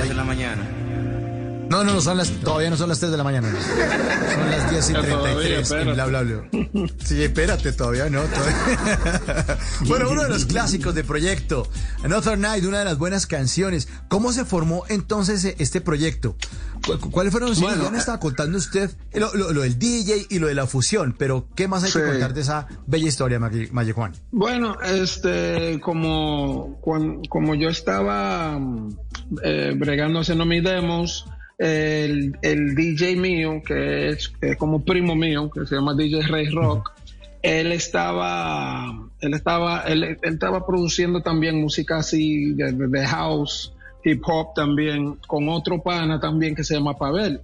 3 de la mañana. No, no, no, son las, todavía no son las 3 de la mañana. Son las 10 y 33 en bla, bla, bla. Sí, espérate, todavía no. Todavía. bueno, uno de los clásicos de proyecto, Another Night, una de las buenas canciones. ¿Cómo se formó entonces este proyecto? ¿Cuáles fueron los bueno, Ya me estaba contando usted lo, lo, del DJ y lo de la fusión, pero ¿qué más hay que contar de esa bella historia, Maye Juan? Bueno, este, como, como yo estaba eh, bregando haciendo mis demos, el, el, DJ mío, que es, como primo mío, que se llama DJ Ray Rock, él estaba, él estaba, él, estaba produciendo también música así de, house, hip hop también, con otro pana también que se llama Pavel.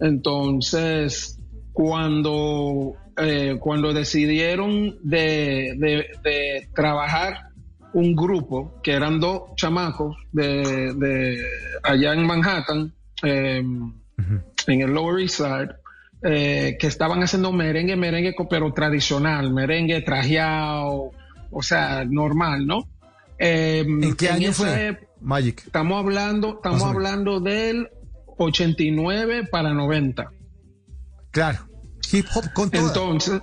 Entonces, cuando, eh, cuando decidieron de, de, trabajar un grupo, que eran dos chamacos de, de allá en Manhattan, Em, en el Lower East Side, eh, que estaban haciendo merengue, merengue, pero tradicional, merengue trajeado, o sea, normal, ¿no? Em, ¿En qué año fue Magic? Estamos hablando, estamos hablando del 89 para 90. Claro, hip hop con todo. Entonces,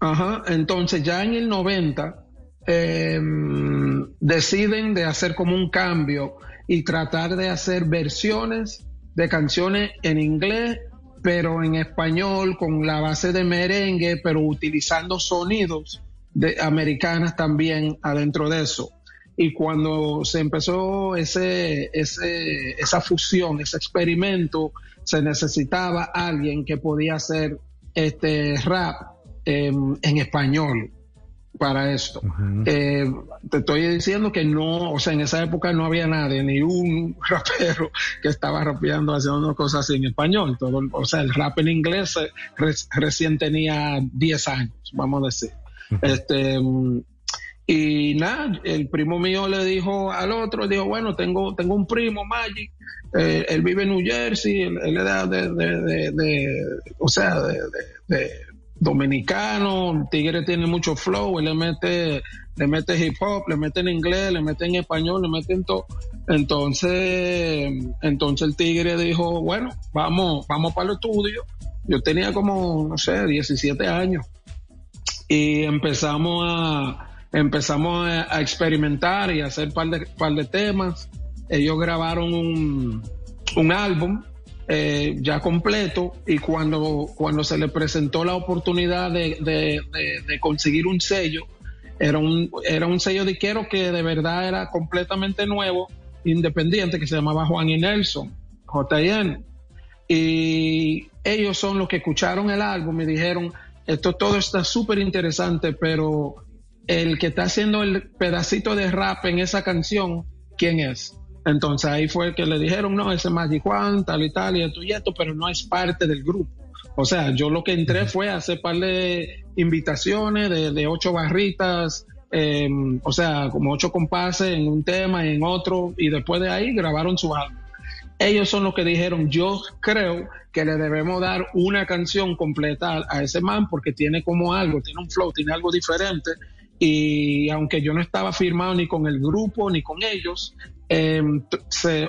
ajá, entonces ya en el 90 em, deciden de hacer como un cambio y tratar de hacer versiones de canciones en inglés, pero en español, con la base de merengue, pero utilizando sonidos de americanas también adentro de eso. Y cuando se empezó ese, ese, esa fusión, ese experimento, se necesitaba alguien que podía hacer este rap en español para esto. Eh, te estoy diciendo que no, o sea, en esa época no había nadie, ni un rapero que estaba rapeando, haciendo cosas así en español. Todo, o sea, el rap en inglés eh, recién tenía 10 años, vamos a decir. Este, y nada, el primo mío le dijo al otro, dijo, bueno, tengo, tengo un primo, Magic, eh, él vive en New Jersey, él, de, de, de, o sea, de, dominicano, Tigre tiene mucho flow, él le mete, le mete hip hop, le mete en inglés, le mete en español, le mete en todo. Entonces, entonces el Tigre dijo, bueno, vamos, vamos para el estudio. Yo tenía como, no sé, 17 años. Y empezamos a, empezamos a, experimentar y hacer par de, par de temas. Ellos grabaron un, un álbum eh, ya completo y cuando, cuando se le presentó la oportunidad de, conseguir un sello, era un, era un sello de quiero que de verdad era completamente nuevo, independiente, que se llamaba Juan y Nelson, JN. Y ellos son los que escucharon el álbum y dijeron, esto todo está súper interesante, pero el que está haciendo el pedacito de rap en esa canción, ¿quién es? Entonces ahí fue que le dijeron, no, ese es Magic Juan, tal y tal, y esto y esto, pero no es parte del grupo. O sea, yo lo que entré fue a hacer par de invitaciones de, ocho barritas, em, o sea, como ocho compases en un tema y en otro, y después de ahí grabaron su álbum. Ellos son los que dijeron, yo creo que le debemos dar una canción completa a ese man porque tiene como algo, tiene un flow, tiene algo diferente y aunque yo no estaba firmado ni con el grupo ni con ellos, em,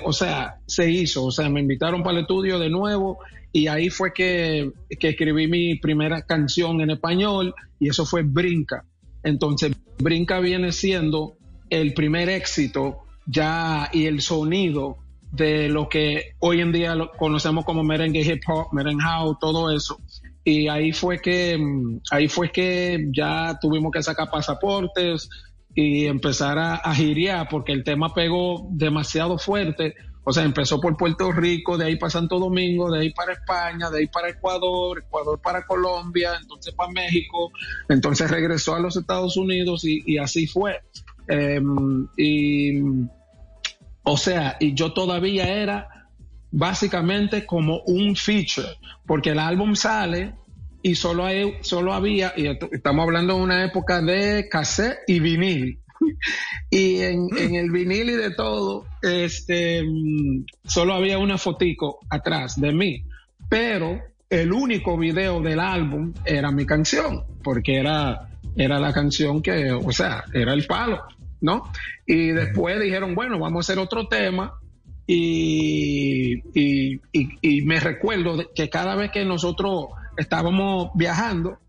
o sea, se hizo, o sea, me invitaron para el estudio de nuevo y ahí fue que, que escribí mi primera canción en español y eso fue Brinca. Entonces, Brinca viene siendo el primer éxito ya y el sonido de lo que hoy en día conocemos como merengue hip hop, merengue todo eso y ahí fue que mm, ahí fue que ya tuvimos que sacar pasaportes y empezar a, a porque el tema pegó demasiado fuerte. O sea, empezó por Puerto Rico, de ahí para Santo Domingo, de ahí para España, de ahí para Ecuador, Ecuador para Colombia, entonces para México, entonces regresó a los Estados Unidos y, así fue. Em, y, o sea, y yo todavía era básicamente como un feature, porque el álbum sale y solo, hay, solo había, y estamos hablando de una época de cassette y vinil. y en, el vinil y de todo, este, solo había una fotico atrás de mí. Pero el único video del álbum era mi canción, porque era, era la canción que, o sea, era el palo, ¿no? Y después dijeron, bueno, vamos a hacer otro tema y, y, me recuerdo que cada vez que nosotros estábamos viajando,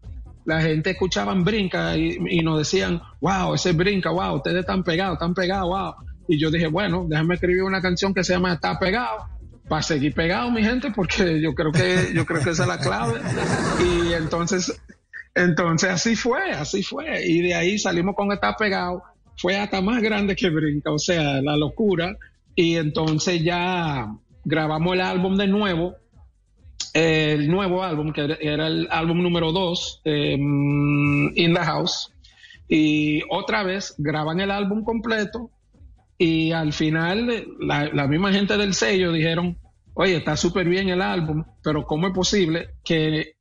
la gente escuchaban brinca y, nos decían, wow, ese brinca, wow, ustedes están pegados, están pegados, wow. Y yo dije, bueno, déjame escribir una canción que se llama Está pegado, para seguir pegado, mi gente, porque yo creo que, yo creo que esa es la clave. Y entonces, entonces así fue, así fue. Y de ahí salimos con Está pegado, fue hasta más grande que brinca, o sea, la locura. Y entonces ya grabamos el álbum de nuevo, el nuevo álbum, que era el álbum número 2, em, In the House. Y otra vez graban el álbum completo y al final la, misma gente del sello dijeron, oye, está súper bien el álbum, pero ¿cómo es posible que,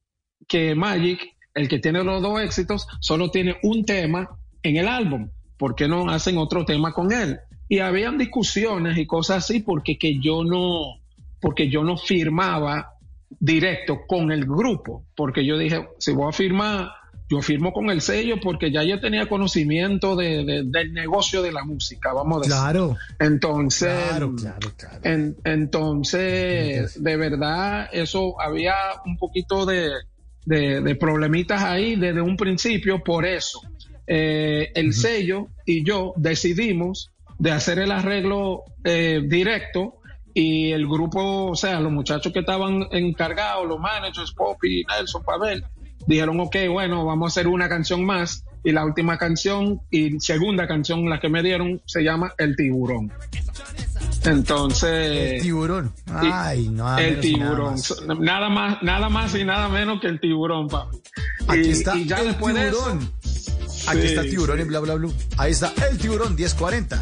que Magic, el que tiene los dos éxitos, solo tiene un tema en el álbum? ¿Por qué no hacen otro tema con él? Y habían discusiones y cosas así porque que yo no, porque yo no firmaba directo con el grupo, porque yo dije, si voy a firmar, yo firmo con el sello porque ya yo tenía conocimiento de, del negocio de la música, vamos a decir. Claro. Entonces, entonces, de verdad, eso había un poquito de, de, problemitas ahí desde un principio, por eso. Eh, el sello y yo decidimos de hacer el arreglo eh, directo y el grupo, o sea, los muchachos que estaban encargados, los managers, Poppy, Nelson, Pavel, dijeron, ok, bueno, vamos a hacer una canción más y la última canción y segunda canción, la que me dieron, se llama El Tiburón. Entonces. El tiburón. Ay, no. El tiburón. Nada más. nada más, y nada menos que el tiburón, papi. Aquí está el tiburón. Aquí está el tiburón en bla bla bla. Ahí está el tiburón 1040.